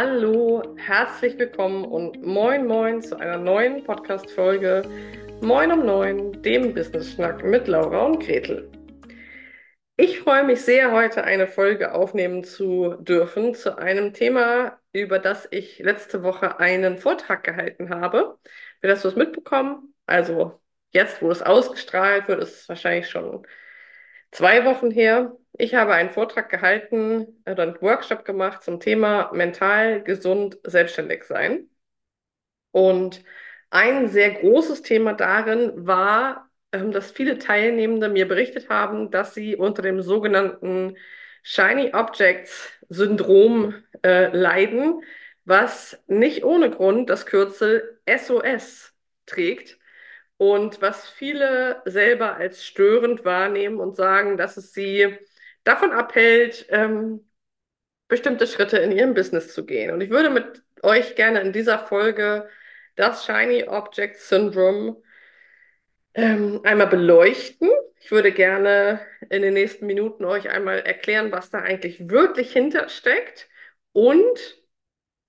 Hallo, herzlich willkommen und moin moin zu einer neuen Podcast-Folge Moin um Neun, dem Business-Schnack mit Laura und Gretel. Ich freue mich sehr, heute eine Folge aufnehmen zu dürfen zu einem Thema, über das ich letzte Woche einen Vortrag gehalten habe. Wer das so mitbekommen? Also jetzt, wo es ausgestrahlt wird, ist es wahrscheinlich schon zwei Wochen her. Ich habe einen Vortrag gehalten oder einen Workshop gemacht zum Thema mental gesund selbstständig sein. Und ein sehr großes Thema darin war, ähm, dass viele Teilnehmende mir berichtet haben, dass sie unter dem sogenannten Shiny Objects Syndrom äh, leiden, was nicht ohne Grund das Kürzel SOS trägt und was viele selber als störend wahrnehmen und sagen, dass es sie davon abhält, ähm, bestimmte Schritte in ihrem Business zu gehen. Und ich würde mit euch gerne in dieser Folge das Shiny Object Syndrome ähm, einmal beleuchten. Ich würde gerne in den nächsten Minuten euch einmal erklären, was da eigentlich wirklich hintersteckt und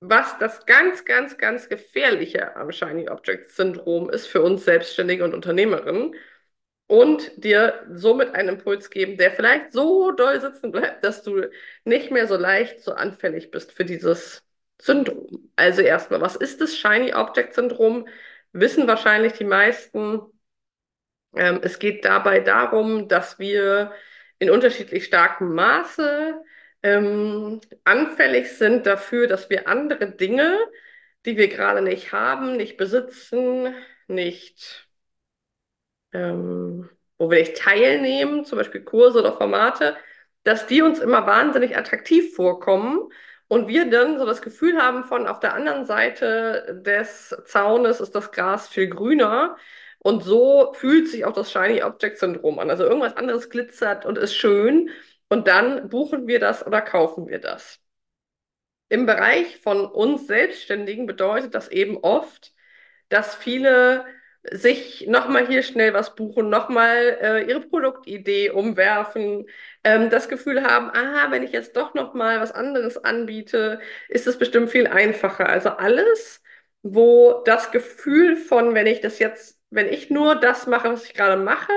was das ganz, ganz, ganz Gefährliche am Shiny Object Syndrom ist für uns Selbstständige und Unternehmerinnen und dir somit einen Impuls geben, der vielleicht so doll sitzen bleibt, dass du nicht mehr so leicht so anfällig bist für dieses Syndrom. Also erstmal, was ist das Shiny Object Syndrom? Wissen wahrscheinlich die meisten. Ähm, es geht dabei darum, dass wir in unterschiedlich starkem Maße ähm, anfällig sind dafür, dass wir andere Dinge, die wir gerade nicht haben, nicht besitzen, nicht, ähm, wo wir nicht teilnehmen, zum Beispiel Kurse oder Formate, dass die uns immer wahnsinnig attraktiv vorkommen und wir dann so das Gefühl haben von auf der anderen Seite des Zaunes ist das Gras viel grüner. Und so fühlt sich auch das Shiny Object Syndrom an. Also irgendwas anderes glitzert und ist schön. Und dann buchen wir das oder kaufen wir das. Im Bereich von uns Selbstständigen bedeutet das eben oft, dass viele sich nochmal hier schnell was buchen, nochmal äh, ihre Produktidee umwerfen, ähm, das Gefühl haben, aha, wenn ich jetzt doch nochmal was anderes anbiete, ist es bestimmt viel einfacher. Also alles, wo das Gefühl von, wenn ich das jetzt, wenn ich nur das mache, was ich gerade mache,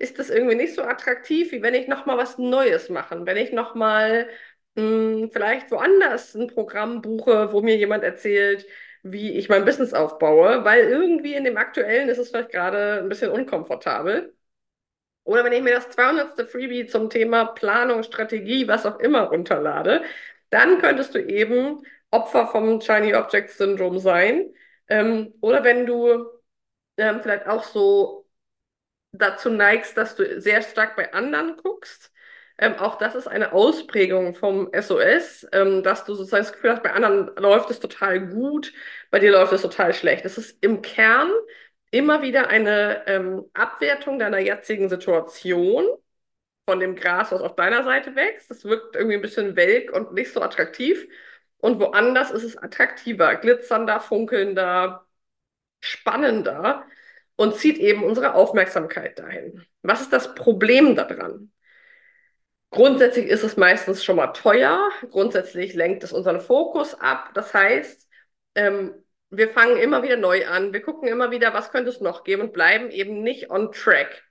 ist das irgendwie nicht so attraktiv, wie wenn ich nochmal was Neues mache. Wenn ich nochmal hm, vielleicht woanders ein Programm buche, wo mir jemand erzählt, wie ich mein Business aufbaue, weil irgendwie in dem aktuellen ist es vielleicht gerade ein bisschen unkomfortabel. Oder wenn ich mir das 200. Freebie zum Thema Planung, Strategie, was auch immer runterlade, dann könntest du eben Opfer vom Shiny Object Syndrome sein. Ähm, oder wenn du ähm, vielleicht auch so dazu neigst, dass du sehr stark bei anderen guckst. Ähm, auch das ist eine Ausprägung vom SOS, ähm, dass du sozusagen das Gefühl hast, bei anderen läuft es total gut, bei dir läuft es total schlecht. Es ist im Kern immer wieder eine ähm, Abwertung deiner jetzigen Situation von dem Gras, was auf deiner Seite wächst. Das wirkt irgendwie ein bisschen welk und nicht so attraktiv. Und woanders ist es attraktiver, glitzernder, funkelnder, spannender und zieht eben unsere Aufmerksamkeit dahin. Was ist das Problem daran? Grundsätzlich ist es meistens schon mal teuer. Grundsätzlich lenkt es unseren Fokus ab. Das heißt, ähm, wir fangen immer wieder neu an. Wir gucken immer wieder, was könnte es noch geben und bleiben eben nicht on track.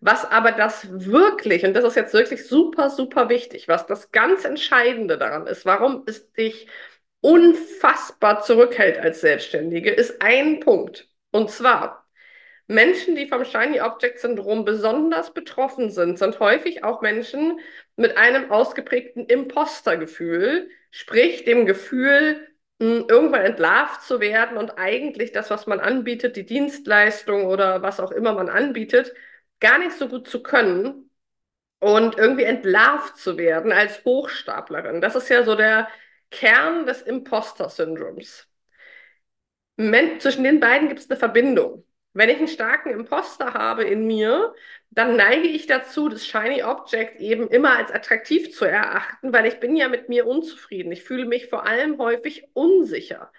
Was aber das wirklich, und das ist jetzt wirklich super, super wichtig, was das ganz Entscheidende daran ist, warum es dich unfassbar zurückhält als Selbstständige, ist ein Punkt. Und zwar, Menschen, die vom Shiny Object Syndrom besonders betroffen sind, sind häufig auch Menschen mit einem ausgeprägten Impostergefühl, sprich dem Gefühl, irgendwann entlarvt zu werden und eigentlich das, was man anbietet, die Dienstleistung oder was auch immer man anbietet, gar nicht so gut zu können und irgendwie entlarvt zu werden als Hochstaplerin. Das ist ja so der Kern des Imposter-Syndroms. Zwischen den beiden gibt es eine Verbindung. Wenn ich einen starken Imposter habe in mir, dann neige ich dazu, das Shiny Object eben immer als attraktiv zu erachten, weil ich bin ja mit mir unzufrieden. Ich fühle mich vor allem häufig unsicher.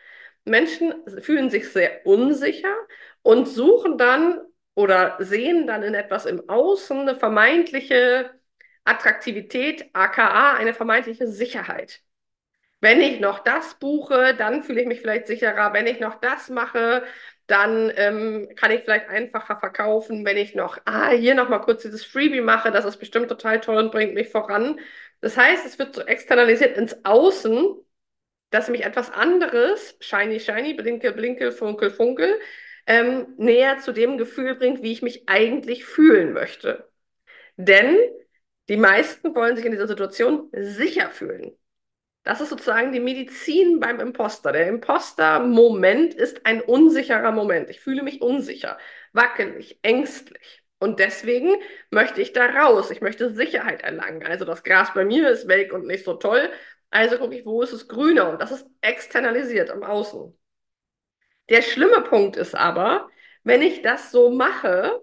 Menschen fühlen sich sehr unsicher und suchen dann oder sehen dann in etwas im Außen eine vermeintliche Attraktivität, aka eine vermeintliche Sicherheit. wenn ich noch das buche, dann fühle ich mich vielleicht sicherer. Wenn ich noch das mache, dann ähm, kann ich vielleicht einfacher verkaufen. Wenn ich noch, ah, hier noch mal kurz dieses Freebie mache, das ist bestimmt total toll und bringt mich voran. Das heißt, es wird so externalisiert ins Außen, dass mich etwas anderes, shiny, shiny, blinke, blinke, funkel, funkel, ähm, näher zu dem Gefühl bringt, wie ich mich eigentlich fühlen möchte. Denn die meisten wollen sich in dieser Situation sicher fühlen. Das ist sozusagen die Medizin beim Imposter. Der Imposter-Moment ist ein unsicherer Moment. Ich fühle mich unsicher, wackelig, ängstlich. Und deswegen möchte ich da raus. Ich möchte Sicherheit erlangen. Also das Gras bei mir ist welk und nicht so toll. Also gucke ich, wo ist es grüner? Und das ist externalisiert am Außen. Der schlimme Punkt ist aber, wenn ich das so mache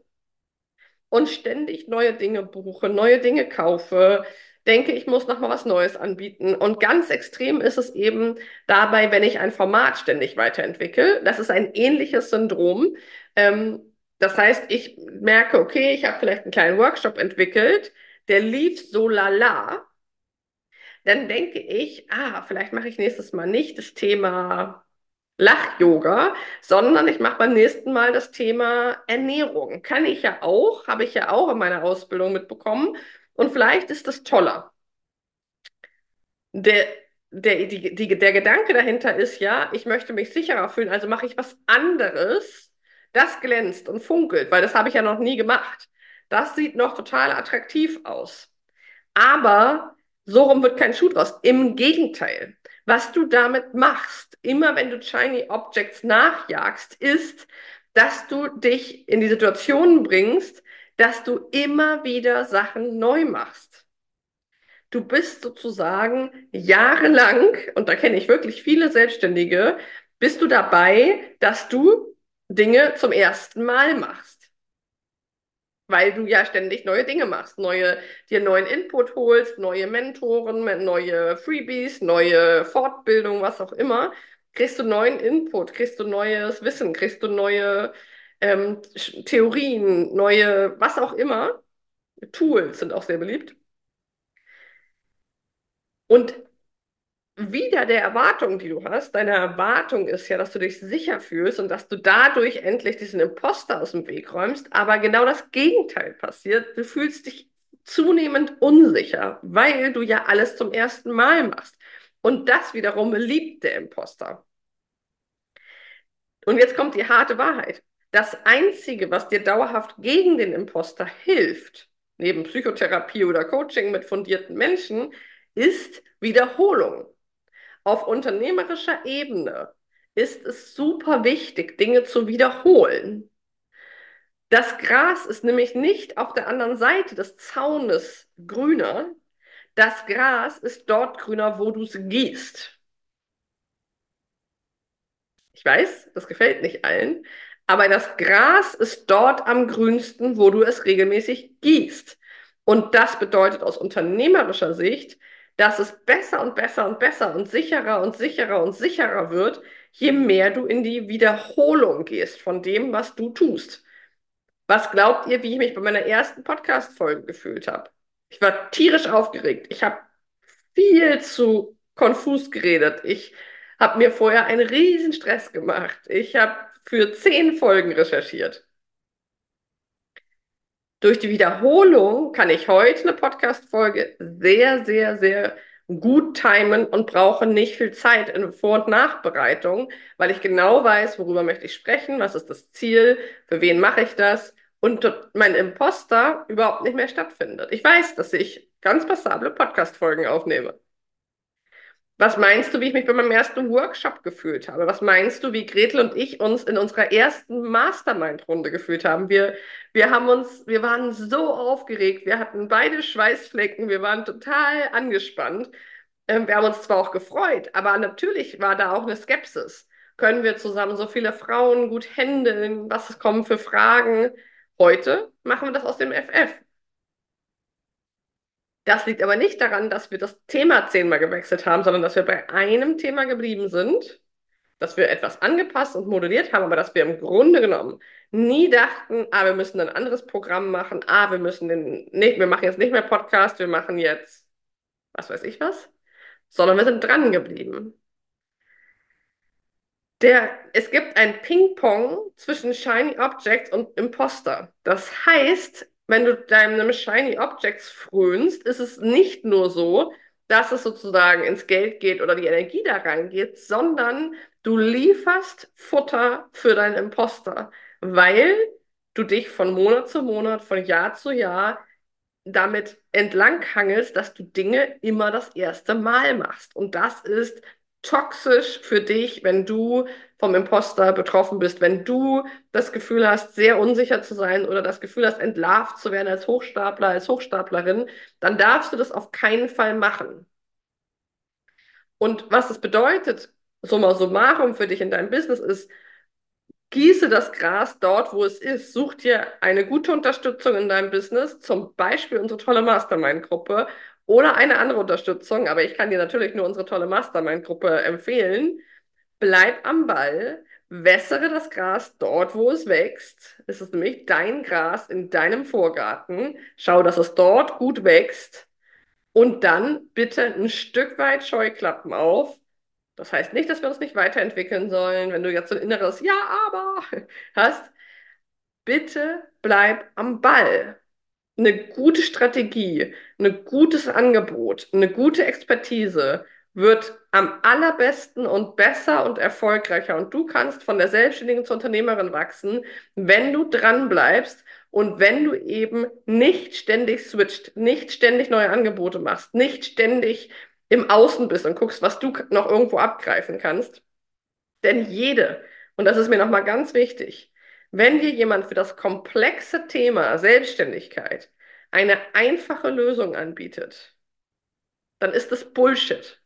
und ständig neue Dinge buche, neue Dinge kaufe, denke, ich muss noch mal was Neues anbieten. Und ganz extrem ist es eben dabei, wenn ich ein Format ständig weiterentwickle. Das ist ein ähnliches Syndrom. Ähm, das heißt, ich merke, okay, ich habe vielleicht einen kleinen Workshop entwickelt, der lief so lala. Dann denke ich, ah, vielleicht mache ich nächstes Mal nicht das Thema Lach-Yoga, sondern ich mache beim nächsten Mal das Thema Ernährung. Kann ich ja auch, habe ich ja auch in meiner Ausbildung mitbekommen. Und vielleicht ist das toller. Der, der, die, die, der Gedanke dahinter ist ja, ich möchte mich sicherer fühlen, also mache ich was anderes, das glänzt und funkelt, weil das habe ich ja noch nie gemacht. Das sieht noch total attraktiv aus. Aber so rum wird kein Schuh draus. Im Gegenteil. Was du damit machst, immer wenn du Shiny Objects nachjagst, ist, dass du dich in die Situation bringst, dass du immer wieder Sachen neu machst. Du bist sozusagen jahrelang, und da kenne ich wirklich viele Selbstständige, bist du dabei, dass du Dinge zum ersten Mal machst. Weil du ja ständig neue Dinge machst, neue, dir neuen Input holst, neue Mentoren, neue Freebies, neue Fortbildung, was auch immer. Kriegst du neuen Input, kriegst du neues Wissen, kriegst du neue ähm, Theorien, neue, was auch immer. Tools sind auch sehr beliebt. Und wieder der Erwartung, die du hast, deine Erwartung ist ja, dass du dich sicher fühlst und dass du dadurch endlich diesen Imposter aus dem Weg räumst, aber genau das Gegenteil passiert. Du fühlst dich zunehmend unsicher, weil du ja alles zum ersten Mal machst. Und das wiederum liebt der Imposter. Und jetzt kommt die harte Wahrheit. Das Einzige, was dir dauerhaft gegen den Imposter hilft, neben Psychotherapie oder Coaching mit fundierten Menschen, ist Wiederholung. Auf unternehmerischer Ebene ist es super wichtig, Dinge zu wiederholen. Das Gras ist nämlich nicht auf der anderen Seite des Zaunes grüner. Das Gras ist dort grüner, wo du es gießt. Ich weiß, das gefällt nicht allen, aber das Gras ist dort am grünsten, wo du es regelmäßig gießt. Und das bedeutet aus unternehmerischer Sicht, dass es besser und besser und besser und sicherer und sicherer und sicherer wird, je mehr du in die Wiederholung gehst von dem, was du tust. Was glaubt ihr, wie ich mich bei meiner ersten Podcast-Folge gefühlt habe? Ich war tierisch aufgeregt. Ich habe viel zu konfus geredet. Ich habe mir vorher einen riesen Stress gemacht. Ich habe für zehn Folgen recherchiert. Durch die Wiederholung kann ich heute eine Podcast-Folge sehr, sehr, sehr gut timen und brauche nicht viel Zeit in Vor- und Nachbereitung, weil ich genau weiß, worüber möchte ich sprechen, was ist das Ziel, für wen mache ich das und mein Imposter überhaupt nicht mehr stattfindet. Ich weiß, dass ich ganz passable Podcast-Folgen aufnehme. Was meinst du, wie ich mich bei meinem ersten Workshop gefühlt habe? Was meinst du, wie Gretel und ich uns in unserer ersten Mastermind-Runde gefühlt haben? Wir, wir haben uns, wir waren so aufgeregt, wir hatten beide Schweißflecken, wir waren total angespannt. Ähm, wir haben uns zwar auch gefreut, aber natürlich war da auch eine Skepsis. Können wir zusammen so viele Frauen gut handeln? Was kommen für Fragen? Heute machen wir das aus dem FF. Das liegt aber nicht daran, dass wir das Thema zehnmal gewechselt haben, sondern dass wir bei einem Thema geblieben sind, dass wir etwas angepasst und modelliert haben, aber dass wir im Grunde genommen nie dachten, ah, wir müssen ein anderes Programm machen, ah, wir müssen den, nee, wir machen jetzt nicht mehr Podcast, wir machen jetzt, was weiß ich was, sondern wir sind dran geblieben. Der, es gibt ein Ping-Pong zwischen Shiny Objects und Imposter. Das heißt, wenn du deinem Shiny Objects frönst, ist es nicht nur so, dass es sozusagen ins Geld geht oder die Energie da reingeht, sondern du lieferst Futter für deinen Imposter, weil du dich von Monat zu Monat, von Jahr zu Jahr damit entlanghangelst, dass du Dinge immer das erste Mal machst. Und das ist toxisch für dich, wenn du vom Imposter betroffen bist, wenn du das Gefühl hast, sehr unsicher zu sein oder das Gefühl hast, entlarvt zu werden als Hochstapler, als Hochstaplerin, dann darfst du das auf keinen Fall machen. Und was das bedeutet, summa summarum für dich in deinem Business ist, Gieße das Gras dort, wo es ist. Such dir eine gute Unterstützung in deinem Business, zum Beispiel unsere tolle Mastermind-Gruppe oder eine andere Unterstützung. Aber ich kann dir natürlich nur unsere tolle Mastermind-Gruppe empfehlen. Bleib am Ball, wässere das Gras dort, wo es wächst. Es ist nämlich dein Gras in deinem Vorgarten. Schau, dass es dort gut wächst. Und dann bitte ein Stück weit Scheuklappen auf das heißt nicht, dass wir uns nicht weiterentwickeln sollen, wenn du jetzt so ein inneres Ja, aber hast. Bitte bleib am Ball. Eine gute Strategie, ein gutes Angebot, eine gute Expertise wird am allerbesten und besser und erfolgreicher. Und du kannst von der Selbstständigen zur Unternehmerin wachsen, wenn du dran bleibst und wenn du eben nicht ständig switcht, nicht ständig neue Angebote machst, nicht ständig im Außen bist und guckst, was du noch irgendwo abgreifen kannst. Denn jede, und das ist mir nochmal ganz wichtig, wenn dir jemand für das komplexe Thema Selbstständigkeit eine einfache Lösung anbietet, dann ist das Bullshit.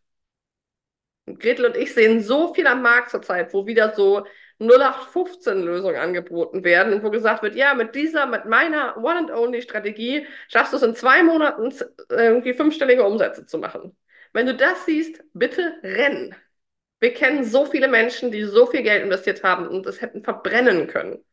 Und Gretel und ich sehen so viel am Markt zurzeit, wo wieder so 0815-Lösungen angeboten werden und wo gesagt wird, ja, mit dieser, mit meiner One-and-Only-Strategie schaffst du es in zwei Monaten irgendwie fünfstellige Umsätze zu machen. Wenn du das siehst, bitte renn. Wir kennen so viele Menschen, die so viel Geld investiert haben und es hätten verbrennen können.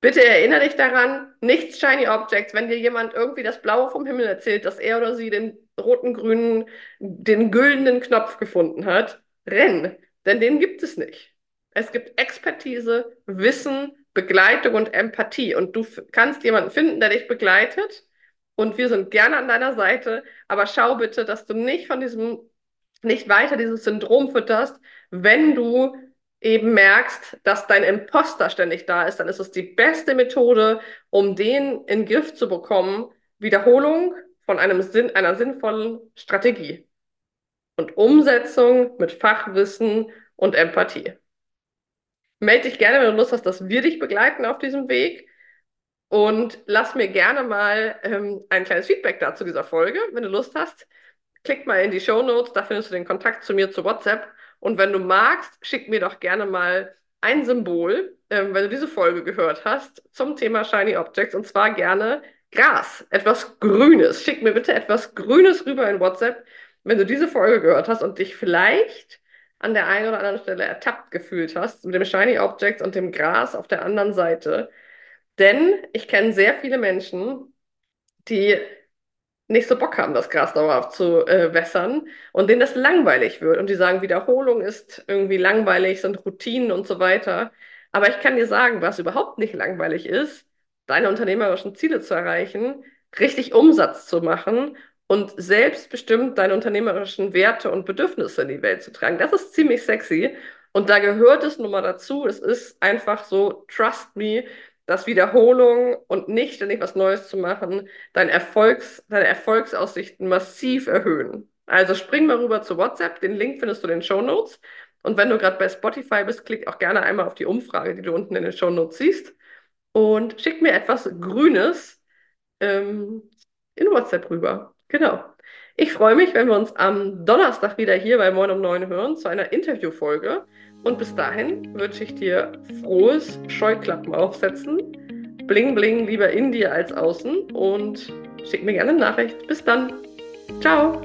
Bitte erinnere dich daran, nichts Shiny Objects. Wenn dir jemand irgendwie das Blaue vom Himmel erzählt, dass er oder sie den roten, grünen, den güldenen Knopf gefunden hat, renn, denn den gibt es nicht. Es gibt Expertise, Wissen, Begleitung und Empathie. Und du kannst jemanden finden, der dich begleitet und wir sind gerne an deiner Seite, aber schau bitte, dass du nicht von diesem, nicht weiter dieses Syndrom fütterst, wenn du eben merkst, dass dein Imposter ständig da ist, dann ist es die beste Methode, um den in den Griff zu bekommen. Wiederholung von einem Sinn, einer sinnvollen Strategie und Umsetzung mit Fachwissen und Empathie. Melde dich gerne, wenn du Lust hast, dass wir dich begleiten auf diesem Weg. Und lass mir gerne mal ähm, ein kleines Feedback dazu dieser Folge, wenn du Lust hast. Klick mal in die Show Notes, da findest du den Kontakt zu mir zu WhatsApp. Und wenn du magst, schick mir doch gerne mal ein Symbol, ähm, wenn du diese Folge gehört hast, zum Thema Shiny Objects. Und zwar gerne Gras, etwas Grünes. Schick mir bitte etwas Grünes rüber in WhatsApp, wenn du diese Folge gehört hast und dich vielleicht an der einen oder anderen Stelle ertappt gefühlt hast mit dem Shiny Objects und dem Gras auf der anderen Seite. Denn ich kenne sehr viele Menschen, die nicht so Bock haben, das Gras dauerhaft zu äh, wässern und denen das langweilig wird. Und die sagen, Wiederholung ist irgendwie langweilig, sind Routinen und so weiter. Aber ich kann dir sagen, was überhaupt nicht langweilig ist, deine unternehmerischen Ziele zu erreichen, richtig Umsatz zu machen und selbstbestimmt deine unternehmerischen Werte und Bedürfnisse in die Welt zu tragen. Das ist ziemlich sexy. Und da gehört es nun mal dazu. Es ist einfach so, trust me, dass Wiederholung und nicht ständig was Neues zu machen, dein Erfolgs, deine Erfolgsaussichten massiv erhöhen. Also spring mal rüber zu WhatsApp, den Link findest du in den Show Notes. Und wenn du gerade bei Spotify bist, klick auch gerne einmal auf die Umfrage, die du unten in den Show Notes siehst. Und schick mir etwas Grünes ähm, in WhatsApp rüber. Genau. Ich freue mich, wenn wir uns am Donnerstag wieder hier bei Moin um 9 hören zu einer Interviewfolge. Und bis dahin wünsche ich dir frohes Scheuklappen aufsetzen. Bling bling lieber in dir als außen und schick mir gerne eine Nachricht. Bis dann. Ciao.